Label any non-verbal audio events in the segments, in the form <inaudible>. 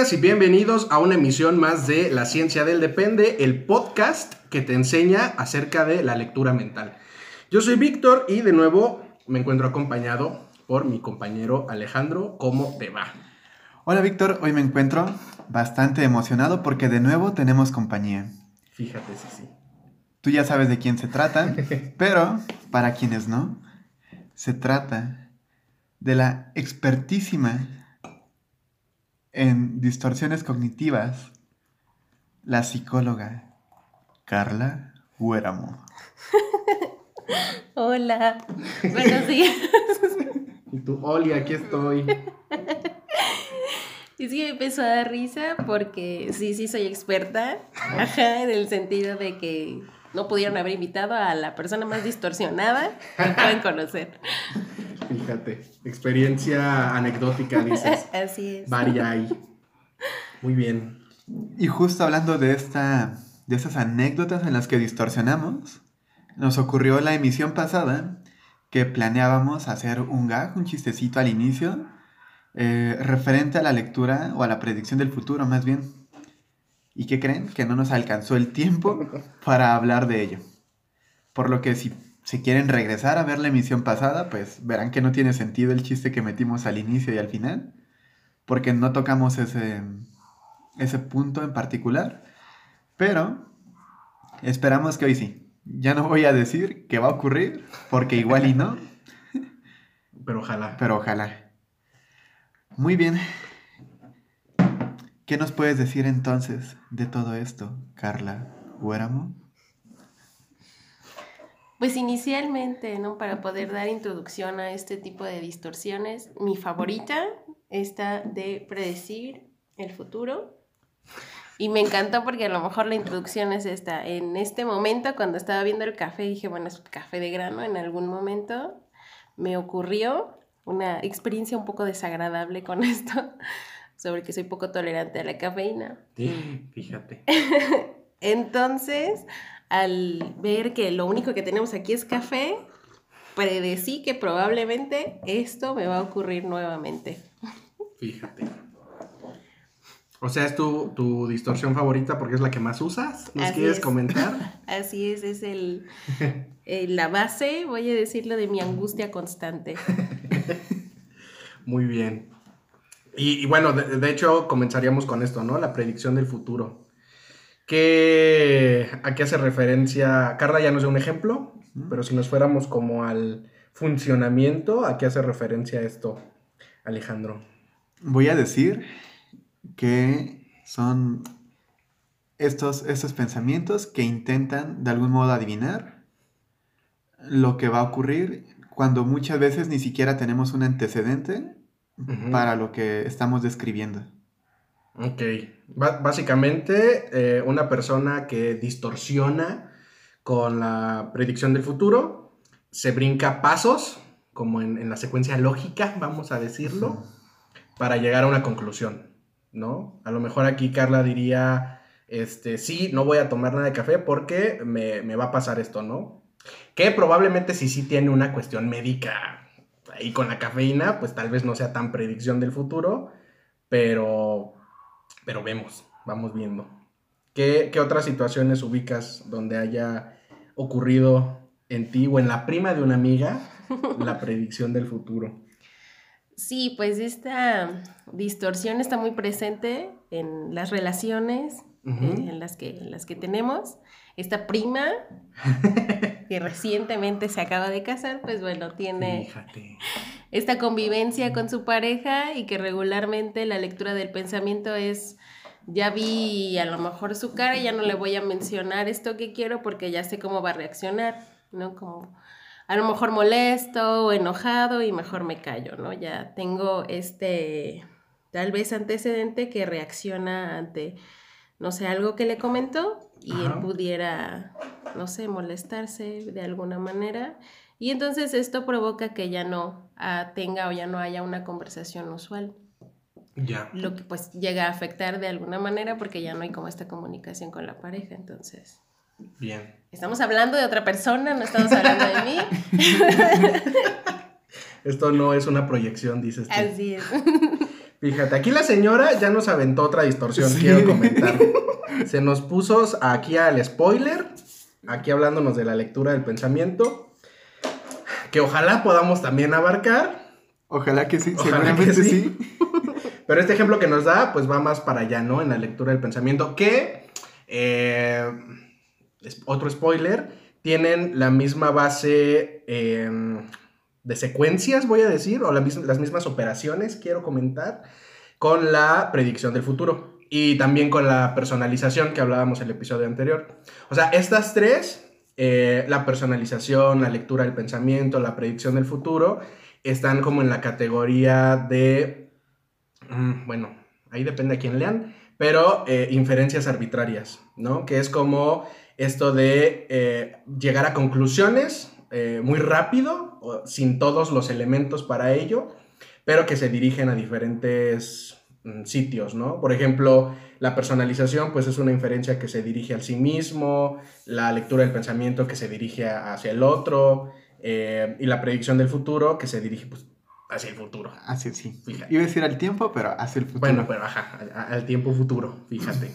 Y bienvenidos a una emisión más de La Ciencia del Depende, el podcast que te enseña acerca de la lectura mental. Yo soy Víctor y de nuevo me encuentro acompañado por mi compañero Alejandro. ¿Cómo te va? Hola Víctor, hoy me encuentro bastante emocionado porque de nuevo tenemos compañía. Fíjate, sí, sí. Tú ya sabes de quién se trata, <laughs> pero para quienes no, se trata de la expertísima en distorsiones cognitivas, la psicóloga Carla Huéramo. <laughs> Hola, buenos <laughs> días. Y tú, Oli, aquí estoy. <laughs> Es que me empezó a dar risa porque sí, sí soy experta, ajá, en el sentido de que no pudieron haber invitado a la persona más distorsionada que pueden conocer. Fíjate, experiencia anecdótica, <laughs> dices. Así es. Varia ahí. Muy bien. Y justo hablando de esta, de esas anécdotas en las que distorsionamos, nos ocurrió la emisión pasada que planeábamos hacer un gag, un chistecito al inicio, eh, referente a la lectura o a la predicción del futuro, más bien. ¿Y qué creen? Que no nos alcanzó el tiempo <laughs> para hablar de ello. Por lo que si si quieren regresar a ver la emisión pasada, pues verán que no tiene sentido el chiste que metimos al inicio y al final, porque no tocamos ese, ese punto en particular. Pero esperamos que hoy sí. Ya no voy a decir que va a ocurrir, porque igual y no. <laughs> Pero ojalá. Pero ojalá. Muy bien. ¿Qué nos puedes decir entonces de todo esto, Carla Huéramo? Pues inicialmente, ¿no? Para poder dar introducción a este tipo de distorsiones, mi favorita está de predecir el futuro. Y me encantó porque a lo mejor la introducción es esta. En este momento, cuando estaba viendo el café, dije, bueno, es café de grano. En algún momento me ocurrió una experiencia un poco desagradable con <laughs> esto, sobre que soy poco tolerante a la cafeína. Sí, fíjate. <laughs> Entonces, al ver que lo único que tenemos aquí es café, predecí que probablemente esto me va a ocurrir nuevamente. Fíjate. O sea, es tu, tu distorsión favorita porque es la que más usas. ¿Nos Así quieres es. comentar? <laughs> Así es, es el, <laughs> eh, la base, voy a decirlo, de mi angustia constante. <laughs> Muy bien. Y, y bueno, de, de hecho, comenzaríamos con esto, ¿no? La predicción del futuro. ¿Qué, ¿A qué hace referencia? Carla ya nos dio un ejemplo, pero si nos fuéramos como al funcionamiento, ¿a qué hace referencia esto, Alejandro? Voy a decir que son estos, estos pensamientos que intentan de algún modo adivinar lo que va a ocurrir cuando muchas veces ni siquiera tenemos un antecedente para lo que estamos describiendo. Ok. Ba- básicamente, eh, una persona que distorsiona con la predicción del futuro se brinca pasos, como en, en la secuencia lógica, vamos a decirlo, para llegar a una conclusión, ¿no? A lo mejor aquí Carla diría, este, sí, no voy a tomar nada de café porque me, me va a pasar esto, ¿no? Que probablemente si sí tiene una cuestión médica ahí con la cafeína, pues tal vez no sea tan predicción del futuro, pero, pero vemos, vamos viendo. ¿Qué, qué otras situaciones ubicas donde haya ocurrido en ti o en la prima de una amiga <laughs> la predicción del futuro? Sí, pues esta distorsión está muy presente en las relaciones Ujú. eh, en, las que, en las que tenemos. Esta prima, <laughs> que recientemente se acaba de casar, pues bueno, tiene Fíjate. Esta convivencia con su pareja y que regularmente la lectura del pensamiento es, ya vi a lo mejor su cara, ya no le voy a mencionar esto que quiero porque ya sé cómo va a reaccionar, ¿no? Como a lo mejor molesto o enojado y mejor me callo, ¿no? Ya tengo este, tal vez antecedente que reacciona ante, no sé, algo que le comentó y él pudiera, no sé, molestarse de alguna manera. Y entonces esto provoca que ya no ah, tenga o ya no haya una conversación usual, Ya. lo que pues llega a afectar de alguna manera porque ya no hay como esta comunicación con la pareja. Entonces, Bien. estamos hablando de otra persona, no estamos hablando de mí. <laughs> Esto no es una proyección, dices tú. Así es. Fíjate, aquí la señora ya nos aventó otra distorsión, Sí. quiero comentar. Se nos puso aquí al spoiler, aquí hablándonos de la lectura del pensamiento, que ojalá podamos también abarcar, Ojalá que sí, Ojalá seguramente que sí. sí. <laughs> pero este ejemplo que nos da, pues va más para allá, ¿no? En la lectura del pensamiento, que, eh, es otro spoiler, tienen la misma base eh, de secuencias, voy a decir, o la mis- las mismas operaciones, quiero comentar, con la predicción del futuro y también con la personalización que hablábamos en el episodio anterior. O sea, estas tres, eh, la personalización, la lectura del pensamiento, la predicción del futuro, están como en la categoría de, mm, bueno, ahí depende a quién lean, pero eh, inferencias arbitrarias, ¿no? Que es como esto de eh, llegar a conclusiones muy rápido, sin todos los elementos para ello, pero que se dirigen a diferentes sitios, ¿no? Por ejemplo, la personalización, pues es una inferencia que se dirige al sí mismo, la lectura del pensamiento que se dirige hacia el otro, eh, y la predicción del futuro que se dirige pues, hacia el futuro. Así sí. Fíjate. Iba a decir al tiempo, pero hacia el futuro. Bueno, pero ajá, al tiempo futuro, fíjate.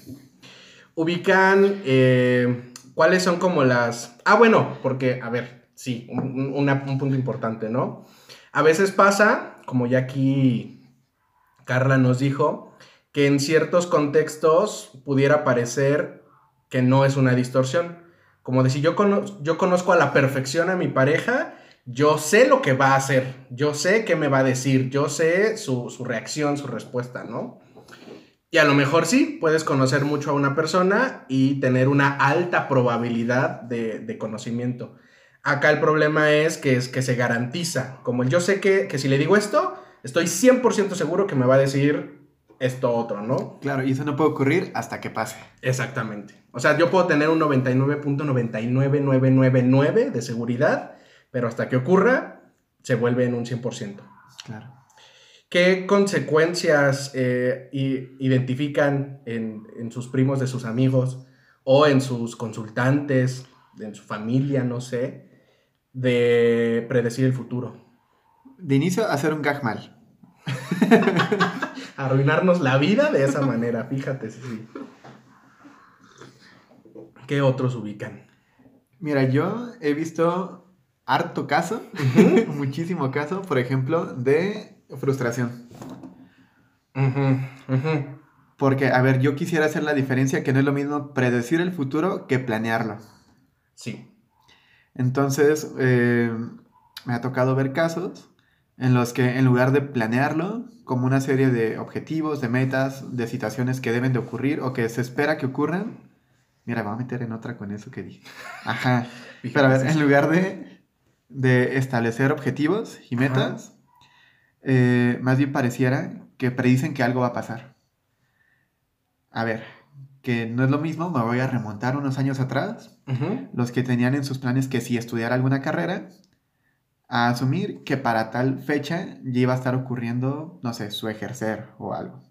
Ubican eh, cuáles son como las... Ah, bueno, porque, a ver, sí, un, un- una- un punto importante, ¿no? A veces pasa, como ya aquí Carla nos dijo, que en ciertos contextos pudiera parecer que no es una distorsión. Como decir, yo, cono- yo conozco a la perfección a mi pareja, yo sé lo que va a hacer, yo sé qué me va a decir, yo sé su, su reacción, su respuesta, ¿no? Y a lo mejor sí, puedes conocer mucho a una persona y tener una alta probabilidad de, de conocimiento. Acá el problema es que, es que se garantiza. Como el yo sé que, que si le digo esto, estoy 100% seguro que me va a decir esto otro, ¿no? Claro, y eso no puede ocurrir hasta que pase. Exactamente. O sea, yo puedo tener un 99.99999 de seguridad, pero hasta que ocurra, se vuelve en un 100%. Claro. ¿Qué consecuencias eh, identifican en, en sus primos de sus amigos o en sus consultantes, en su familia, no sé, de predecir el futuro? De inicio, hacer un gag mal. <laughs> Arruinarnos la vida de esa manera, fíjate, sí, sí. ¿Qué otros ubican? Mira, yo he visto harto caso, <laughs> muchísimo caso, por ejemplo, de frustración. Porque, a ver, yo quisiera hacer la diferencia que no es lo mismo predecir el futuro que planearlo. Sí. Entonces, eh, me ha tocado ver casos en los que en lugar de planearlo como una serie de objetivos, de metas, de situaciones que deben de ocurrir o que se espera que ocurran, mira, me voy a meter en otra con eso que dije. Ajá. <laughs> Pero a ver, en lugar de, de establecer objetivos y metas, eh, más bien pareciera que predicen que algo va a pasar. A ver, que no es lo mismo, me voy a remontar unos años atrás, los que tenían en sus planes que si estudiar alguna carrera, a asumir que para tal fecha ya iba a estar ocurriendo, no sé, su ejercer o algo.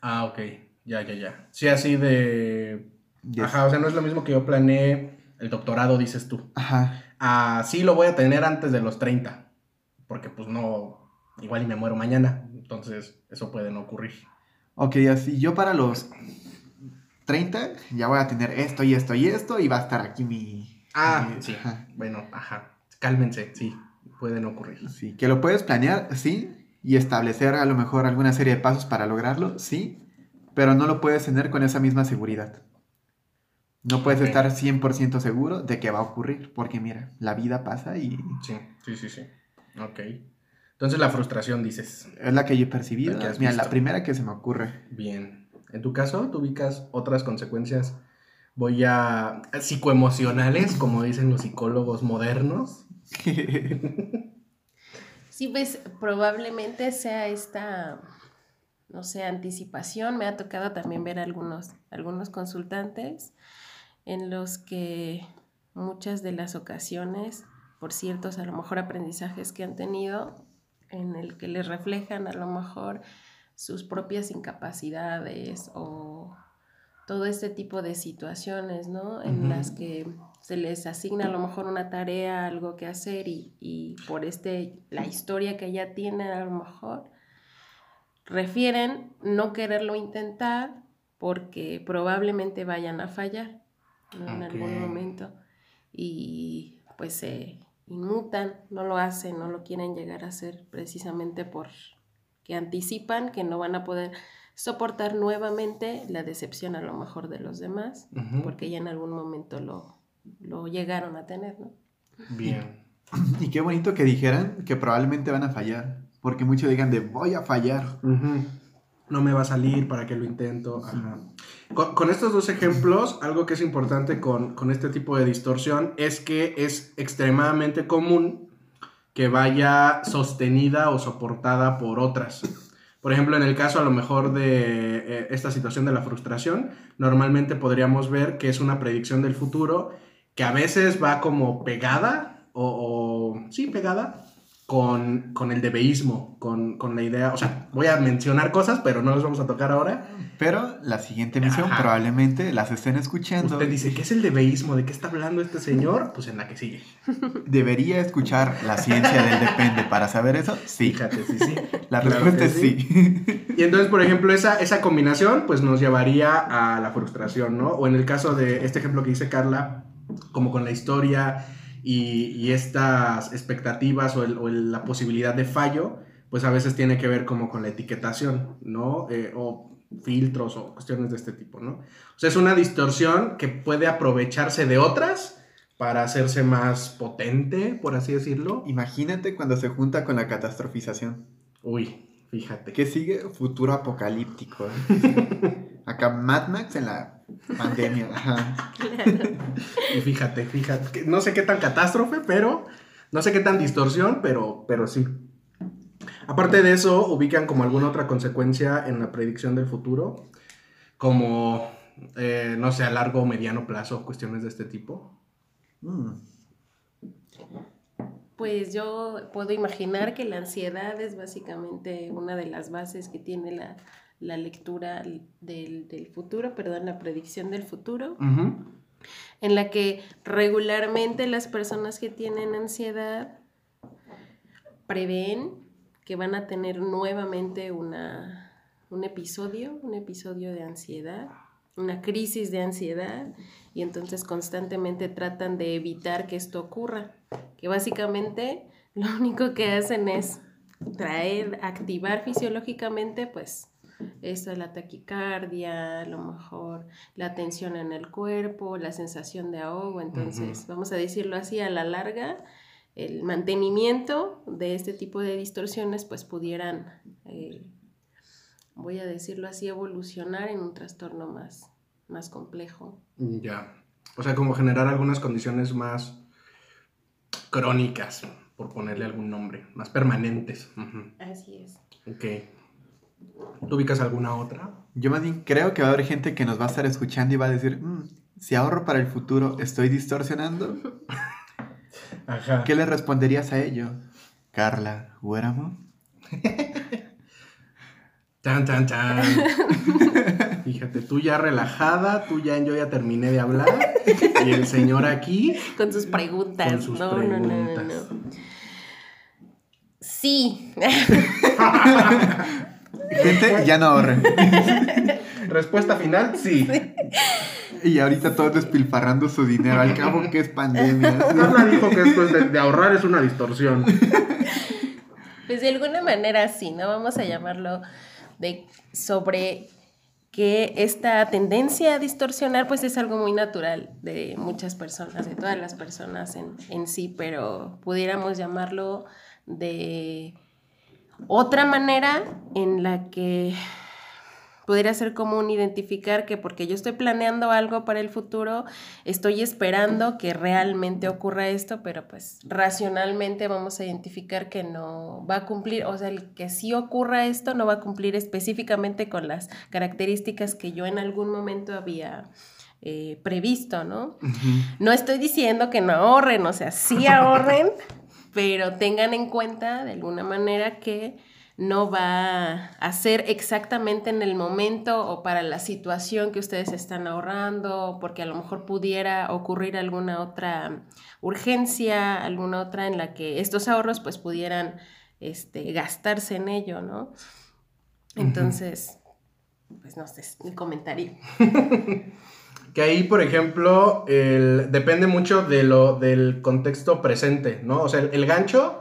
Ah, ok. Ya, ya, ya. Sí, así de... Yes. Ajá, o sea, no es lo mismo que yo planeé el doctorado, dices tú. Ajá. Ah, sí lo voy a tener antes de los 30. Porque pues no, igual y me muero mañana. Entonces, eso puede no ocurrir. Ok, así yo para los 30 ya voy a tener esto y esto y esto y va a estar aquí mi... Ah, mi- sí. ajá. Bueno, ajá. Cálmense, sí. Pueden ocurrir. Sí, que lo puedes planear, sí, y establecer a lo mejor alguna serie de pasos para lograrlo, sí, pero no lo puedes tener con esa misma seguridad. No puedes estar 100% seguro de que va a ocurrir, porque mira, la vida pasa y Sí, sí, sí, sí. Ok. Entonces la frustración dices. es la que yo he percibido. La Mira, visto. la primera que se me ocurre. Bien. En tu caso, ¿tú ubicas otras consecuencias? Voy a... psicoemocionales, como dicen los psicólogos modernos. <laughs> Sí, pues probablemente sea esta no sé, anticipación. Me ha tocado también ver algunos, algunos consultantes en los que muchas de las ocasiones, por ciertos a lo mejor aprendizajes que han tenido, en el que les reflejan a lo mejor sus propias incapacidades o todo este tipo de situaciones, ¿no? En las que se les asigna a lo mejor una tarea, algo que hacer y, y por este, la historia que ya tienen a lo mejor, refieren no quererlo intentar porque probablemente vayan a fallar en algún momento. Y pues se inmutan, no lo hacen, no lo quieren llegar a hacer precisamente por que anticipan que no van a poder soportar nuevamente la decepción a lo mejor de los demás, porque ya en algún momento lo, lo llegaron a tener, ¿no? Bien. Y qué bonito que dijeran que probablemente van a fallar, porque muchos digan de voy a fallar. No me va a salir, ¿para que lo intento? Con, estos dos ejemplos, algo que es importante con, con este tipo de distorsión es que es extremadamente común que vaya sostenida o soportada por otras. Por ejemplo, en el caso a lo mejor de eh, esta situación de la frustración, normalmente podríamos ver que es una predicción del futuro que a veces va como pegada o, o sí, pegada con, con el debeísmo, con, con, la idea, o sea, voy a mencionar cosas, pero no las vamos a tocar ahora. Pero la siguiente emisión probablemente las estén escuchando. Usted dice, ¿qué es el debeísmo? ¿De qué está hablando este señor? Pues en la que sigue. ¿Debería escuchar la ciencia del depende para saber eso? Sí. Fíjate, sí, sí. La respuesta es sí. Y entonces, por ejemplo, esa, esa combinación pues nos llevaría a la frustración, ¿no? O en el caso de este ejemplo que dice Carla, como con la historia y, estas expectativas o, la posibilidad de fallo, pues a veces tiene que ver como con la etiquetación, ¿no? Eh, o filtros o cuestiones de este tipo, ¿no? O sea, es una distorsión que puede aprovecharse de otras para hacerse más potente, por así decirlo. Imagínate cuando se junta con la catastrofización. Uy, fíjate. ¿Qué sigue? Futuro apocalíptico. <laughs> Acá Mad Max en la Pandemia, <laughs> Y fíjate, fíjate, no sé qué tan catástrofe, pero no sé qué tan distorsión, pero, pero sí. Aparte de eso, ubican como alguna otra consecuencia en la predicción del futuro, como, eh, no sé, a largo o mediano plazo, cuestiones de este tipo. Mm. Pues yo puedo imaginar que la ansiedad es básicamente una de las bases que tiene la, la lectura del, futuro, perdón, la predicción del futuro, en la que regularmente las personas que tienen ansiedad prevén que van a tener nuevamente una, un episodio, un episodio de ansiedad, una crisis de ansiedad, y entonces constantemente tratan de evitar que esto ocurra, que básicamente lo único que hacen es traer, activar fisiológicamente, pues esto es la taquicardia, a lo mejor la tensión en el cuerpo, la sensación de ahogo. Entonces, vamos a decirlo así, a la larga, el mantenimiento de este tipo de distorsiones pues pudieran, eh, voy a decirlo así, evolucionar en un trastorno más, más complejo. Ya. O sea, como generar algunas condiciones más crónicas, por ponerle algún nombre, más permanentes. Así es. Ok. ¿Tú ubicas alguna otra? Yo más bien creo que va a haber gente que nos va a estar escuchando y va a decir, mm, si ahorro para el futuro, ¿estoy distorsionando? <laughs> Ajá. ¿Qué le responderías a ello? Carla, ¿huéramo? <laughs> Tan, tan, tan. <laughs> Fíjate, tú ya relajada, tú ya yo ya terminé de hablar y el señor aquí con sus preguntas. Con sus no, preguntas. no, no, no. Sí. Gente, ya no ahorren. <laughs> Respuesta final, sí. Y ahorita todos despilfarrando su dinero, al cabo que es pandemia. Carla dijo que esto de, ahorrar es una distorsión. Pues de alguna manera sí, ¿no? Vamos a llamarlo de sobre que esta tendencia a distorsionar pues es algo muy natural de muchas personas, de todas las personas en, en sí, pero pudiéramos llamarlo de otra manera en la que podría ser común identificar que porque yo estoy planeando algo para el futuro, estoy esperando que realmente ocurra esto, pero pues racionalmente vamos a identificar que no va a cumplir, o sea, el que sí ocurra esto no va a cumplir específicamente con las características que yo en algún momento había eh, previsto, ¿no? No estoy diciendo que no ahorren, o sea, sí ahorren, <laughs> pero tengan en cuenta de alguna manera que no va a ser exactamente en el momento o para la situación que ustedes están ahorrando, porque a lo mejor pudiera ocurrir alguna otra urgencia, alguna otra en la que estos ahorros pues pudieran este, gastarse en ello, ¿no? Entonces, pues no sé, mi comentario. <laughs> que ahí, por ejemplo, depende mucho de lo, del contexto presente, ¿no? O sea, el gancho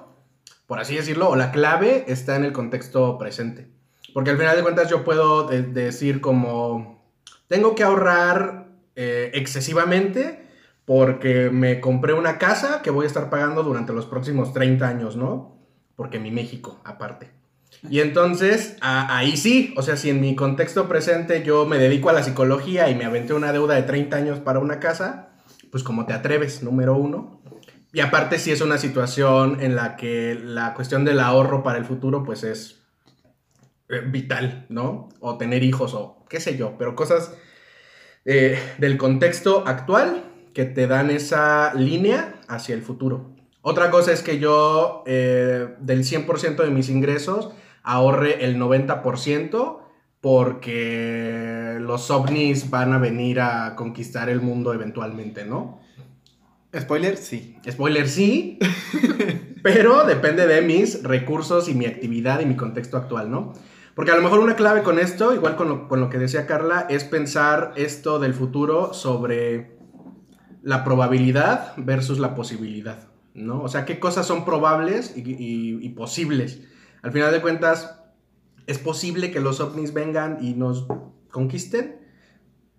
por así decirlo, o la clave está en el contexto presente. Porque al final de cuentas yo puedo decir como, tengo que ahorrar eh, excesivamente porque me compré una casa que voy a estar pagando durante los próximos 30 años, ¿no? Porque mi México, aparte. Y entonces, ahí sí, o sea, si en mi contexto presente yo me dedico a la psicología y me aventé una deuda de 30 años para una casa, pues como te atreves, número uno. Y aparte si es una situación en la que la cuestión del ahorro para el futuro pues es eh, vital, ¿no? O tener hijos o qué sé yo, pero cosas eh, del contexto actual que te dan esa línea hacia el futuro. Otra cosa es que yo eh, del 100% de mis ingresos ahorre el 90% porque los ovnis van a venir a conquistar el mundo eventualmente, ¿no? Spoiler, sí. Spoiler, sí. <laughs> pero depende de mis recursos y mi actividad y mi contexto actual, ¿no? Porque a lo mejor una clave con esto, igual con lo, con lo que decía Carla, es pensar esto del futuro sobre la probabilidad versus la posibilidad, ¿no? O sea, qué cosas son probables y, y posibles. Al final de cuentas, ¿es posible que los ovnis vengan y nos conquisten?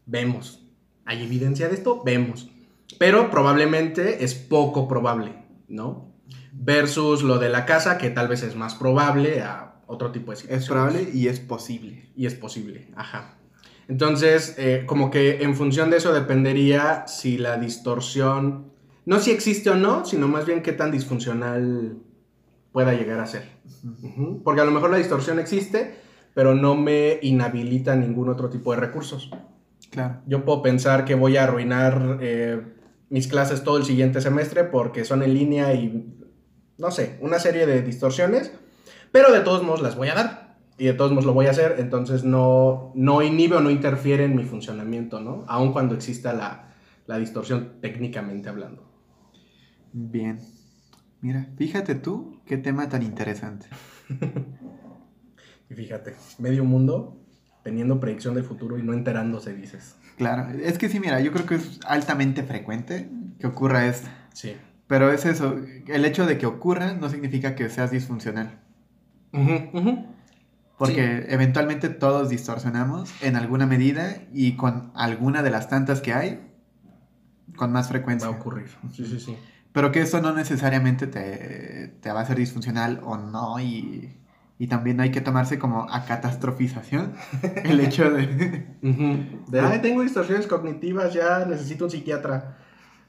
Vemos. ¿Hay evidencia de esto? Vemos pero probablemente es poco probable, ¿no? Versus lo de la casa, que tal vez es más probable a otro tipo de situaciones. Es probable y es posible. Y es posible, ajá. Entonces, eh, como que en función de eso dependería si la distorsión, no si existe o no, sino más bien qué tan disfuncional pueda llegar a ser. Porque a lo mejor la distorsión existe, pero no me inhabilita ningún otro tipo de recursos. Claro. Yo puedo pensar que voy a arruinar eh, mis clases todo el siguiente semestre porque son en línea y no sé, una serie de distorsiones, pero de todos modos las voy a dar y de todos modos lo voy a hacer, entonces no, no inhibe o no interfiere en mi funcionamiento, ¿no? Aun cuando exista la, la distorsión técnicamente hablando. Bien. Mira, fíjate tú qué tema tan interesante. <laughs> y fíjate, medio mundo teniendo predicción del futuro y no enterándose, dices. Claro, es que sí, mira, yo creo que es altamente frecuente que ocurra esto. Sí. Pero es eso, el hecho de que ocurra no significa que seas disfuncional. Porque eventualmente todos distorsionamos en alguna medida y con alguna de las tantas que hay, con más frecuencia. Va a ocurrir. Sí, sí, sí. Pero que eso no necesariamente te, te va a ser disfuncional o no y y también hay que tomarse como a catastrofización <laughs> el hecho de... de Ay, tengo distorsiones cognitivas, ya necesito un psiquiatra.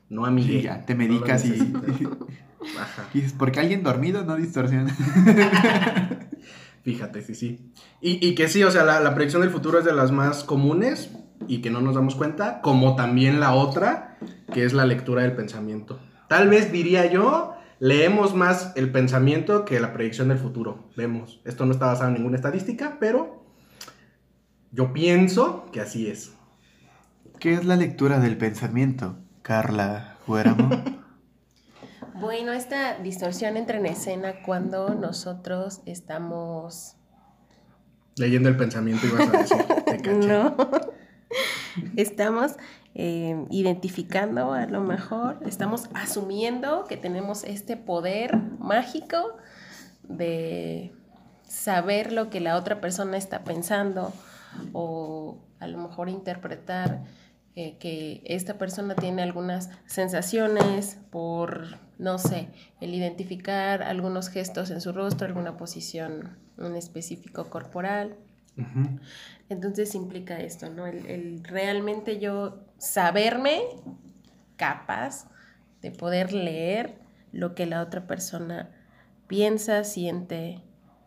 No, a Sí, ya, te medicas y... <laughs> Ajá. Y dices, porque alguien dormido no distorsiona. <laughs> Fíjate, sí, sí. Y, y, que sí, o sea, la, la predicción del futuro es de las más comunes y que no nos damos cuenta, como también la otra, que es la lectura del pensamiento. Tal vez diría yo leemos más el pensamiento que la predicción del futuro. Vemos, esto no está basado en ninguna estadística, pero yo pienso que así es. ¿Qué es la lectura del pensamiento, Carla Huéramo? <laughs> bueno, esta distorsión entra en escena cuando nosotros estamos... Leyendo el pensamiento y vas a decir, <laughs> te caché. No. <laughs> Estamos eh, identificando a lo mejor, estamos asumiendo que tenemos este poder mágico de saber lo que la otra persona está pensando o a lo mejor interpretar eh, que esta persona tiene algunas sensaciones por, no sé, el identificar algunos gestos en su rostro, alguna posición en específico corporal. Entonces implica esto, ¿no? El, el realmente yo saberme capaz de poder leer lo que la otra persona piensa, siente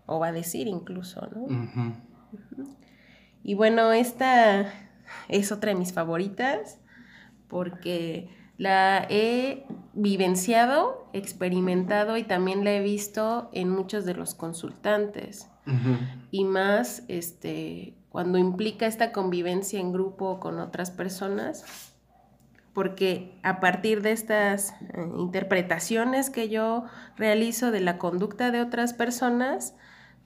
o va a decir incluso, ¿no? Y bueno, esta es otra de mis favoritas porque la he vivenciado, experimentado y también la he visto en muchos de los consultantes. Y más este, cuando implica esta convivencia en grupo con otras personas, porque a partir de estas eh, interpretaciones que yo realizo de la conducta de otras personas,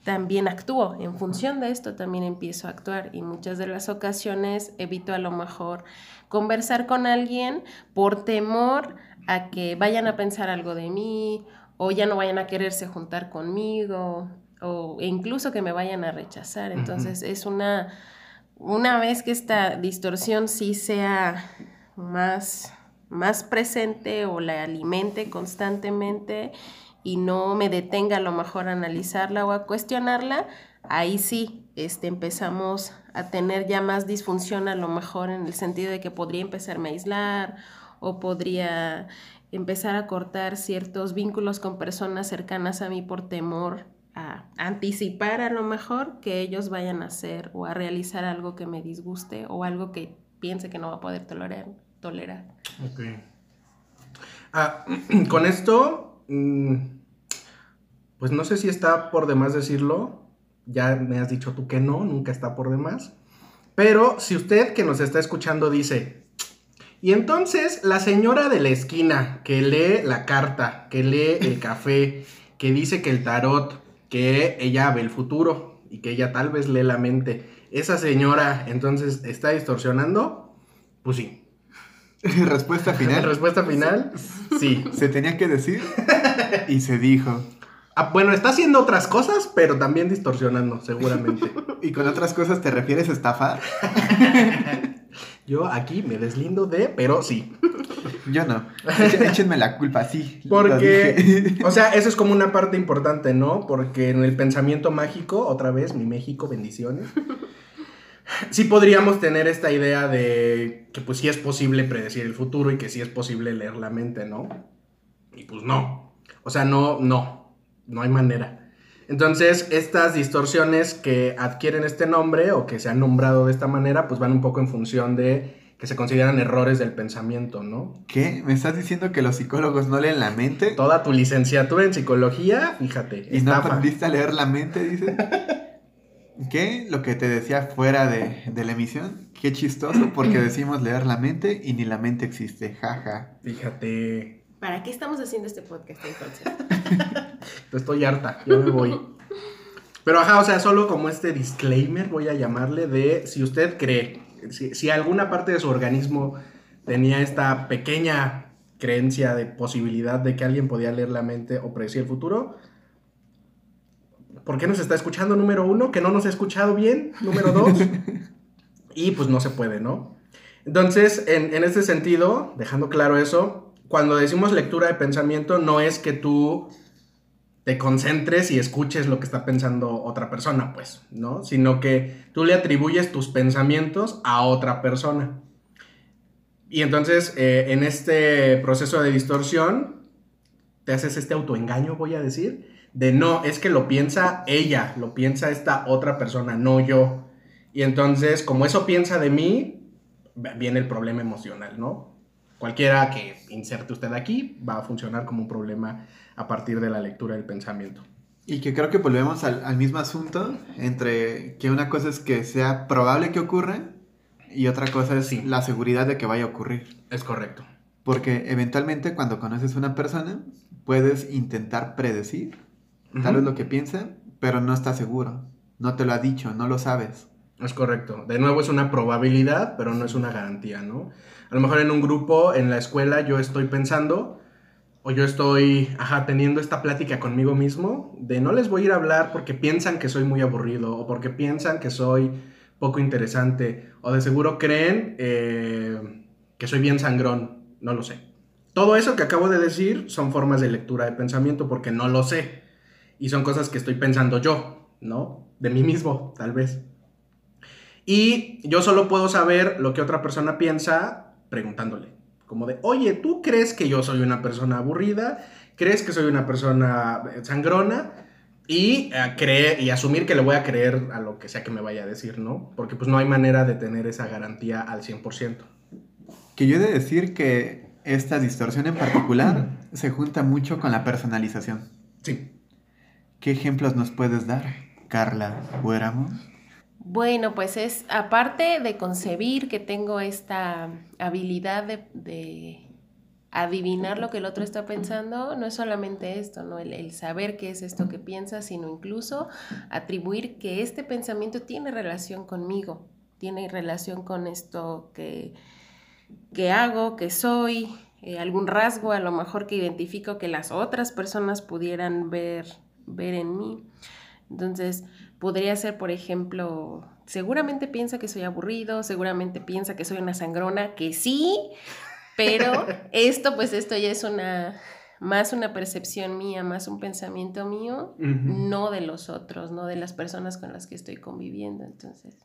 también actúo. En función de esto también empiezo a actuar. Y muchas de las ocasiones evito a lo mejor conversar con alguien por temor a que vayan a pensar algo de mí o ya no vayan a quererse juntar conmigo o incluso que me vayan a rechazar. Entonces es una, una vez que esta distorsión sí sea más, más presente o la alimente constantemente y no me detenga a lo mejor a analizarla o a cuestionarla, ahí sí este, empezamos a tener ya más disfunción a lo mejor en el sentido de que podría empezarme a aislar o podría empezar a cortar ciertos vínculos con personas cercanas a mí por temor a anticipar a lo mejor que ellos vayan a hacer o a realizar algo que me disguste o algo que piense que no va a poder tolerar. tolerar. Ok. Ah, <clears throat> con esto, mm, pues no sé si está por demás decirlo. Ya me has dicho tú que no, nunca está por demás. Pero si usted que nos está escuchando dice, y entonces la señora de la esquina que lee la carta, que lee el café, que dice que el tarot, que ella ve el futuro y que ella tal vez lee la mente, esa señora entonces está distorsionando, pues sí. <laughs> Respuesta final. Respuesta final, sí. Se tenía que decir y se dijo. Ah, bueno, está haciendo otras cosas, pero también distorsionando, seguramente. <laughs> ¿Y con otras cosas te refieres a estafar? <laughs> Yo aquí me deslindo de, pero sí. Yo no. <laughs> Échenme la culpa, sí. Porque, <laughs> o sea, eso es como una parte importante, ¿no? Porque en el pensamiento mágico, otra vez, mi México, bendiciones. Sí podríamos tener esta idea de que pues sí es posible predecir el futuro y que sí es posible leer la mente, ¿no? Y pues no. O sea, no, no. No hay manera. Entonces, estas distorsiones que adquieren este nombre o que se han nombrado de esta manera, pues van un poco en función de que se consideran errores del pensamiento, ¿no? ¿Qué? ¿Me estás diciendo que los psicólogos no leen la mente? Toda tu licenciatura en psicología, fíjate, ¿Y no estafa. aprendiste a leer la mente, dices? <laughs> ¿Qué? Lo que te decía fuera de, de la emisión. Qué chistoso, porque <clears throat> decimos leer la mente y ni la mente existe. Jaja. Fíjate, ¿Para qué estamos haciendo este podcast entonces? <laughs> estoy harta, yo me voy. Pero ajá, o sea, solo como este disclaimer voy a llamarle de si usted cree, si, si alguna parte de su organismo tenía esta pequeña creencia de posibilidad de que alguien podía leer la mente o predecir el futuro, ¿por qué nos está escuchando número uno? Que no nos ha escuchado bien, número dos. <laughs> y pues no se puede, ¿no? Entonces, en, en este sentido, dejando claro eso, cuando decimos lectura de pensamiento, no es que tú te concentres y escuches lo que está pensando otra persona, pues, ¿no? Sino que tú le atribuyes tus pensamientos a otra persona. Y entonces, eh, en este proceso de distorsión, te haces este autoengaño, voy a decir, de no, es que lo piensa ella, lo piensa esta otra persona, no yo. Y entonces, como eso piensa de mí, viene el problema emocional, ¿no? Cualquiera que inserte usted aquí va a funcionar como un problema a partir de la lectura del pensamiento. Y que creo que volvemos al, al mismo asunto entre que una cosa es que sea probable que ocurra y otra cosa es Sí. la seguridad de que vaya a ocurrir. Es correcto. Porque eventualmente cuando conoces a una persona puedes intentar predecir tal vez lo que piensa, pero no estás seguro. No te lo ha dicho, no lo sabes. Es correcto. De nuevo es una probabilidad, pero no es una garantía, ¿no? A lo mejor en un grupo, en la escuela, yo estoy pensando, o yo estoy, ajá, teniendo esta plática conmigo mismo, de no les voy a ir a hablar porque piensan que soy muy aburrido, o porque piensan que soy poco interesante, o de seguro creen eh, que soy bien sangrón, no lo sé. Todo eso que acabo de decir son formas de lectura de pensamiento porque no lo sé. Y son cosas que estoy pensando yo, ¿no? De mí mismo, tal vez. Y yo solo puedo saber lo que otra persona piensa preguntándole. Como de, oye, ¿tú crees que yo soy una persona aburrida? ¿Crees que soy una persona sangrona? Y, creer, y asumir que le voy a creer a lo que sea que me vaya a decir, ¿no? Porque pues no hay manera de tener esa garantía al 100%. Que yo he de decir que esta distorsión en particular se junta mucho con la personalización. Sí. ¿Qué ejemplos nos puedes dar, Carla Huéramos? Bueno, pues es aparte de concebir que tengo esta habilidad de, adivinar lo que el otro está pensando, no es solamente esto, ¿no? El, saber qué es esto que piensa, sino incluso atribuir que este pensamiento tiene relación conmigo, tiene relación con esto que, que hago, que soy, eh, algún rasgo a lo mejor que identifico que las otras personas pudieran ver, ver en mí. Entonces, podría ser, por ejemplo, seguramente piensa que soy aburrido, seguramente piensa que soy una sangrona, que sí, pero <laughs> esto, pues esto ya es una, más una percepción mía, más un pensamiento mío, no de los otros, no de las personas con las que estoy conviviendo, entonces.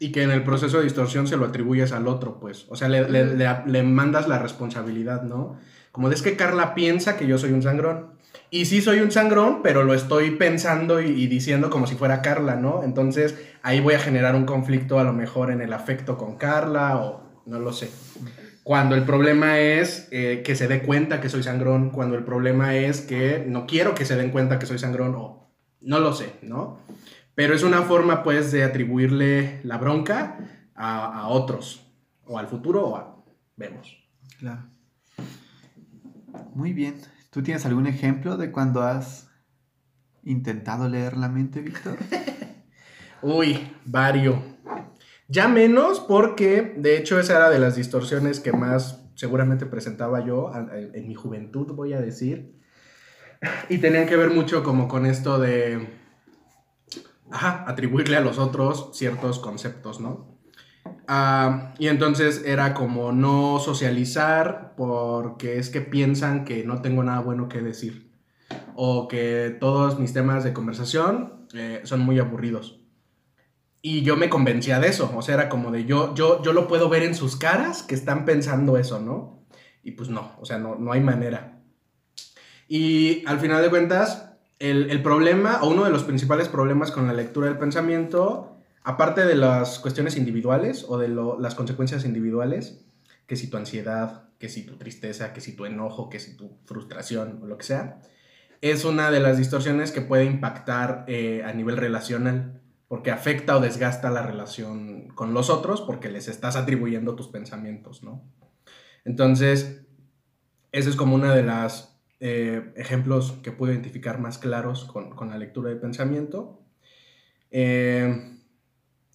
Y que en el proceso de distorsión se lo atribuyes al otro, pues. O sea, le, le, le mandas la responsabilidad, ¿no? Como es que Carla piensa que yo soy un sangrón. Y sí soy un sangrón, pero lo estoy pensando y, diciendo como si fuera Carla, ¿no? Entonces ahí voy a generar un conflicto a lo mejor en el afecto con Carla o no lo sé. Cuando el problema es eh, que se dé cuenta que soy sangrón, cuando el problema es que no quiero que se den cuenta que soy sangrón o no lo sé, ¿no? Pero es una forma pues de atribuirle la bronca a, a otros o al futuro o a... Vemos. Claro. Muy bien. ¿Tú tienes algún ejemplo de cuando has intentado leer la mente, Víctor? <laughs> Uy, vario. Ya menos porque, de hecho, esa era de las distorsiones que más seguramente presentaba yo en mi juventud, voy a decir. Y tenían que ver mucho como con esto de, ajá, atribuirle a los otros ciertos conceptos, ¿no? Ah, y entonces era como no socializar porque es que piensan que no tengo nada bueno que decir. O que todos mis temas de conversación eh, son muy aburridos. Y yo me convencía de eso. O sea, era como de yo, yo, yo lo puedo ver en sus caras que están pensando eso, ¿no? Y pues no, o sea, no, no hay manera. Y al final de cuentas, el, el problema, o uno de los principales problemas con la lectura del pensamiento, aparte de las cuestiones individuales o de las consecuencias individuales, que si tu ansiedad, que si tu tristeza, que si tu enojo, que si tu frustración o lo que sea, es una de las distorsiones que puede impactar eh, a nivel relacional, porque afecta o desgasta la relación con los otros porque les estás atribuyendo tus pensamientos, ¿no? Entonces, ese es como uno de los eh, ejemplos que puedo identificar más claros con, con la lectura de pensamiento. Eh,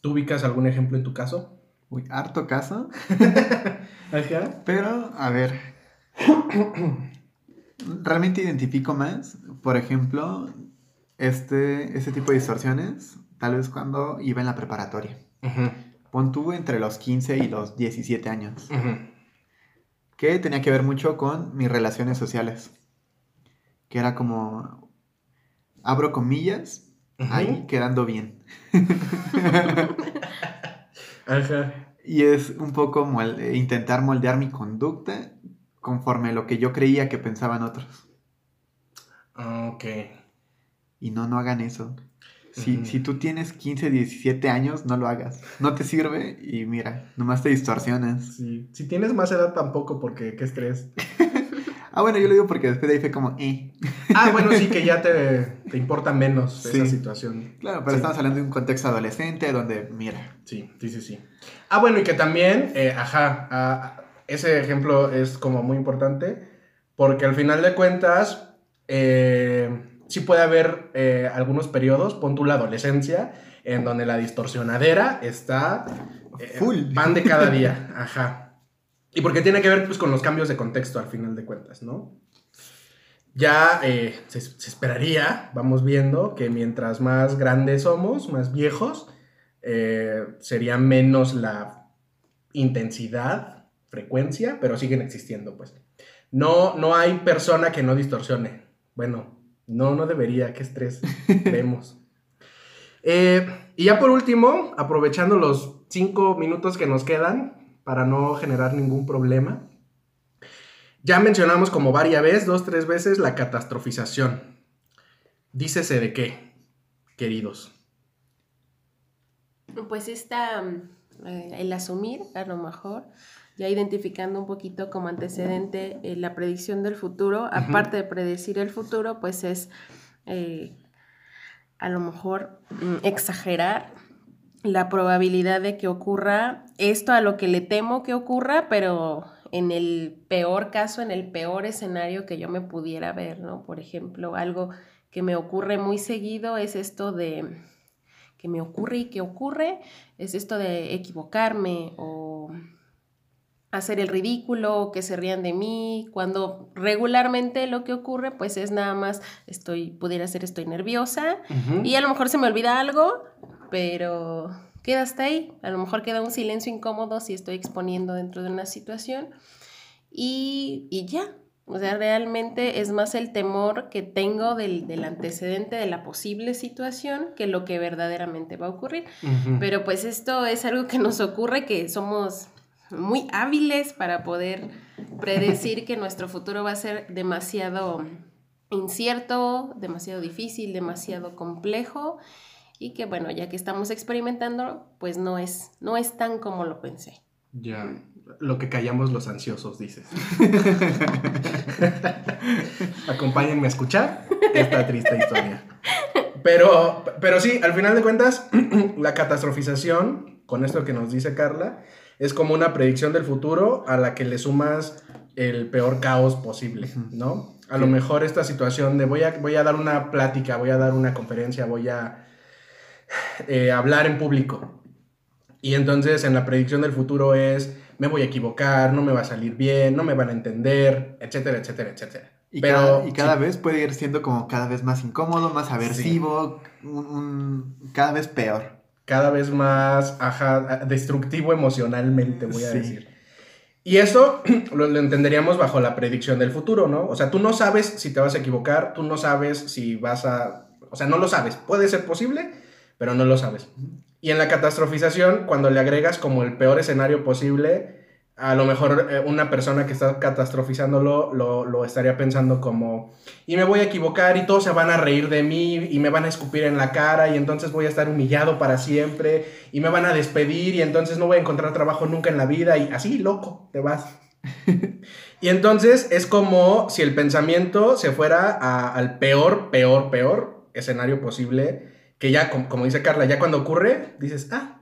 ¿Tú ubicas algún ejemplo en tu caso? Uy, harto caso. <laughs> Pero, a ver. Realmente identifico más, por ejemplo, este, este tipo de distorsiones, tal vez cuando iba en la preparatoria. Pon tú entre los 15 y los 17 años. Que tenía que ver mucho con mis relaciones sociales. Que era como, abro comillas, ahí quedando bien. Y es un poco intentar moldear mi conducta conforme a lo que yo creía que pensaban otros. Ok. Y no, no hagan eso. Si, si, tú tienes 15, 17 años, no lo hagas. No te sirve y mira, nomás te distorsionas. Si tienes más edad tampoco, porque qué estrés. <laughs> Ah, bueno, yo lo digo porque después de ahí fue como, eh. Ah, bueno, sí, que ya <laughs> te, te importa menos esa situación. Claro, pero estamos hablando de un contexto adolescente donde, mira. Sí, sí, sí, sí. Ah, bueno, y que también, eh, ajá, ah, ese ejemplo es como muy importante porque al final de cuentas, eh, sí puede haber eh, algunos periodos, pon tú la adolescencia, en donde la distorsionadera está... Full. Van de cada día, <laughs> ajá. Y porque tiene que ver pues, con los cambios de contexto al final de cuentas, ¿no? Ya eh, se, esperaría, vamos viendo, que mientras más grandes somos, más viejos, eh, sería menos la intensidad, frecuencia, pero siguen existiendo, pues. No, no hay persona que no distorsione. Bueno, no, no debería, qué estrés <laughs> vemos. Eh, Y ya por último, aprovechando los cinco minutos que nos quedan para no generar ningún problema, ya mencionamos como varias veces, dos, tres veces, la catastrofización. Dícese de qué, queridos. Pues está eh, el asumir, a lo mejor, ya identificando un poquito como antecedente eh, la predicción del futuro, aparte de predecir el futuro, pues es eh, a lo mejor mm, exagerar la probabilidad de que ocurra esto a lo que le temo que ocurra, pero en el peor caso, en el peor escenario que yo me pudiera ver, ¿no? Por ejemplo, algo que me ocurre muy seguido es esto de que me ocurre y que ocurre, es esto de equivocarme o hacer el ridículo, que se rían de mí, cuando regularmente lo que ocurre pues es nada más estoy, pudiera ser estoy nerviosa y a lo mejor se me olvida algo, pero queda hasta ahí, a lo mejor queda un silencio incómodo si estoy exponiendo dentro de una situación y, y ya. O sea, realmente es más el temor que tengo del, del, antecedente de la posible situación que lo que verdaderamente va a ocurrir. Pero pues esto es algo que nos ocurre, que somos muy hábiles para poder predecir que nuestro futuro va a ser demasiado incierto, demasiado difícil, demasiado complejo y que bueno, ya que estamos experimentando, pues no es, no es tan como lo pensé. Ya, lo que callamos los ansiosos, dices. <laughs> Acompáñenme a escuchar esta triste historia. Pero, pero sí, al final de cuentas, <clears throat> la catastrofización, con esto que nos dice Carla, es como una predicción del futuro a la que le sumas el peor caos posible, ¿no? A lo mejor esta situación de voy a, voy a dar una plática, voy a dar una conferencia, voy a eh, hablar en público. Y entonces en la predicción del futuro es, me voy a equivocar, no me va a salir bien, no me van a entender, etcétera, etcétera, etcétera. Y Pero, cada, y cada vez puede ir siendo como cada vez más incómodo, más aversivo, cada vez peor cada vez más ajá, destructivo emocionalmente, voy a decir. Y eso <clears throat> lo, entenderíamos bajo la predicción del futuro, ¿no? O sea, tú no sabes si te vas a equivocar, tú no sabes si vas a... O sea, no lo sabes. Puede ser posible, pero no lo sabes. Y en la catastrofización, cuando le agregas como el peor escenario posible, a lo mejor eh, una persona que está catastrofizándolo lo, lo, estaría pensando como, y me voy a equivocar y todos se van a reír de mí y me van a escupir en la cara y entonces voy a estar humillado para siempre y me van a despedir y entonces no voy a encontrar trabajo nunca en la vida y así, loco, te vas. <laughs> y entonces es como si el pensamiento se fuera al peor, peor, peor escenario posible, que ya, como, como dice Carla, ya cuando ocurre, dices, ah,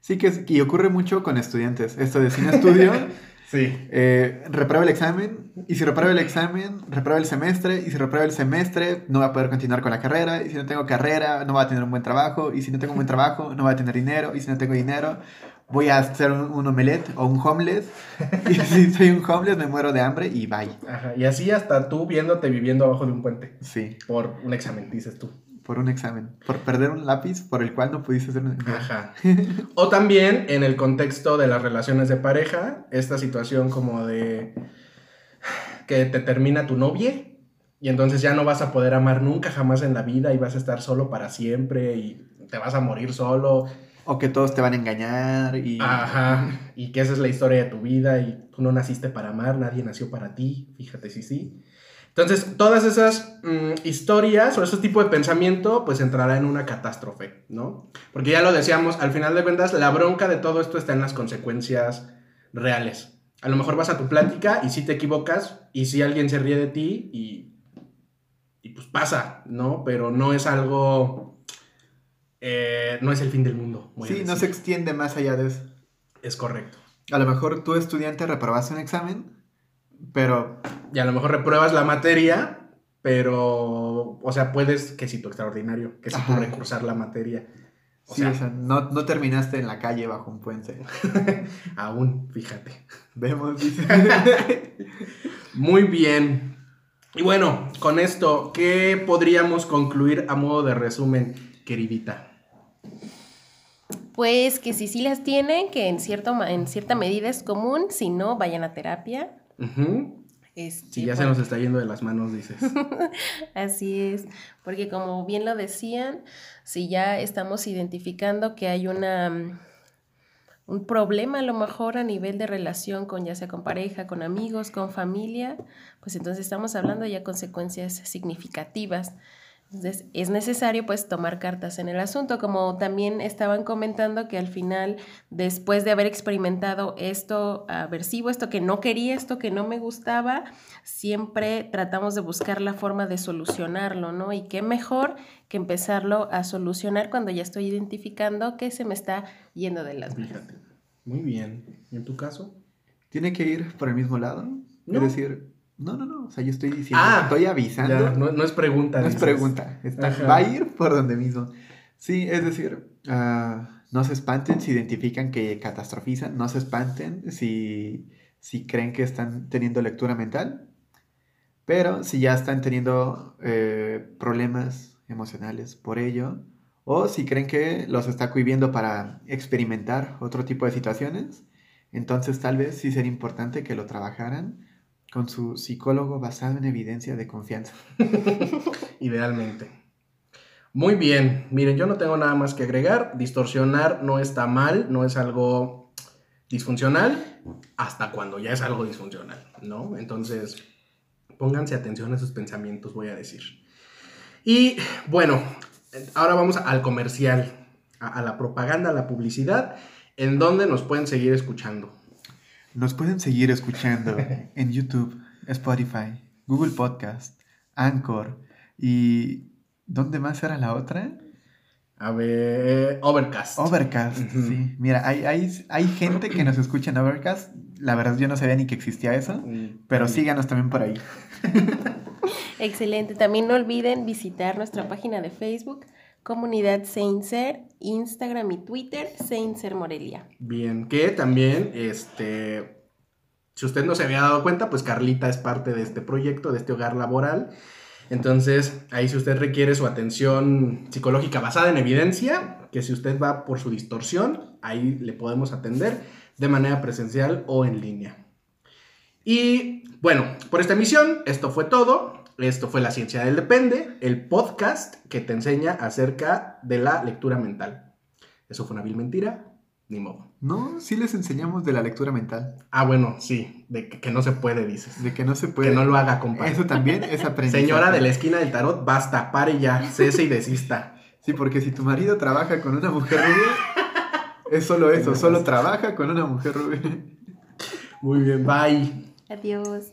Sí, que, y ocurre mucho con estudiantes. Esto de sin estudio. <laughs> sí. Eh, reprueba el examen. Y si reprueba el examen, reprueba el semestre. Y si reprueba el semestre, no va a poder continuar con la carrera. Y si no tengo carrera, no va a tener un buen trabajo. Y si no tengo un buen trabajo, no va a tener dinero. Y si no tengo dinero, voy a hacer un, un omelette o un homeless. y <laughs> si soy un homeless, me muero de hambre y bye. Ajá. Y así hasta tú viéndote viviendo abajo de un puente. Sí. Por un examen, dices tú por un examen, por perder un lápiz por el cual no pudiste hacer un examen. Ajá. <laughs> O también en el contexto de las relaciones de pareja, esta situación como de que te termina tu novia y entonces ya no vas a poder amar nunca jamás en la vida y vas a estar solo para siempre y te vas a morir solo. O que todos te van a engañar y... Ajá, y que esa es la historia de tu vida y tú no naciste para amar, nadie nació para ti, fíjate si sí. Entonces, todas esas mm, historias o ese tipo de pensamiento, pues entrará en una catástrofe, ¿no? Porque ya lo decíamos, al final de cuentas, la bronca de todo esto está en las consecuencias reales. A lo mejor vas a tu plática y si te equivocas y si alguien se ríe de ti y, y pues pasa, ¿no? Pero no es algo, eh, no es el fin del mundo. Sí, no se extiende más allá de eso. Es correcto. A lo mejor tú estudiante reprobaste un examen pero... Y a lo mejor repruebas la materia, pero... O sea, puedes que si tu extraordinario, que si tú recursar la materia. O sea, no, no, terminaste en la calle bajo un puente. <laughs> Aún, fíjate. Vemos, <laughs> Muy bien. Y bueno, con esto, ¿qué podríamos concluir a modo de resumen, queridita? Pues que si sí las tienen, que en, cierto, en cierta medida es común, si no, vayan a terapia. Este, Si ya se nos está yendo de las manos, dices. <laughs> Así es, porque como bien lo decían, si ya estamos identificando que hay una mm, un problema a lo mejor a nivel de relación con ya sea con pareja, con amigos, con familia, pues entonces estamos hablando ya de consecuencias significativas. Entonces es necesario pues tomar cartas en el asunto, como también estaban comentando que al final, después de haber experimentado esto aversivo, esto que no quería, esto que no me gustaba, siempre tratamos de buscar la forma de solucionarlo, ¿no? Y qué mejor que empezarlo a solucionar cuando ya estoy identificando que se me está yendo de las manos. Fíjate. Muy bien. ¿Y en tu caso? ¿Tiene que ir por el mismo lado? No. Es decir, no, no, no. O sea, yo estoy diciendo, Ah, estoy avisando. Ya, no, no es pregunta. No es dices. pregunta, está- va a ir por donde mismo. Sí, es decir, ah, no se espanten si identifican que catastrofizan, no se espanten si, si creen que están teniendo lectura mental, pero si ya están teniendo eh, problemas emocionales por ello, o si creen que los está cohibiendo para experimentar otro tipo de situaciones, entonces tal vez sí sería importante que lo trabajaran con su psicólogo basado en evidencia de confianza. <laughs> <laughs> Idealmente. Muy bien. Miren, yo no tengo nada más que agregar. Distorsionar no está mal, no es algo disfuncional, hasta cuando ya es algo disfuncional, ¿no? Entonces, pónganse atención a sus pensamientos, voy a decir. Y bueno, ahora vamos al comercial, a, a la propaganda, a la publicidad, en donde nos pueden seguir escuchando. Nos pueden seguir escuchando <laughs> en YouTube, Spotify, Google Podcast, Anchor y ¿dónde más era la otra? A ver, Overcast. Overcast, sí. Mira, hay, hay, hay gente que nos escucha en Overcast. La verdad yo no sabía ni que existía eso, Mm, pero mm. síganos también por ahí. <laughs> Excelente. También no olviden visitar nuestra página de Facebook, Comunidad Saint Ser, Instagram y Twitter, Saint Ser Morelia. Bien, que también, este, si usted no se había dado cuenta, pues Carlita es parte de este proyecto, de este hogar laboral. Entonces, ahí si usted requiere su atención psicológica basada en evidencia, que si usted va por su distorsión, ahí le podemos atender de manera presencial o en línea. Y bueno, por esta emisión, esto fue todo. Esto fue La Ciencia del Depende, el podcast que te enseña acerca de la lectura mental. ¿Eso fue una vil mentira? Ni modo. No, sí les enseñamos de la lectura mental, Ah, bueno, sí, de que, que no se puede, dices. de que no se puede. Que no lo haga, compadre. Eso también es <laughs> aprendizaje. Señora de la esquina del tarot, basta, pare ya, cese y desista. Sí, porque si tu marido trabaja con una mujer rubia, es solo eso, solo trabaja con una mujer rubia. Muy bien, bye. Adiós.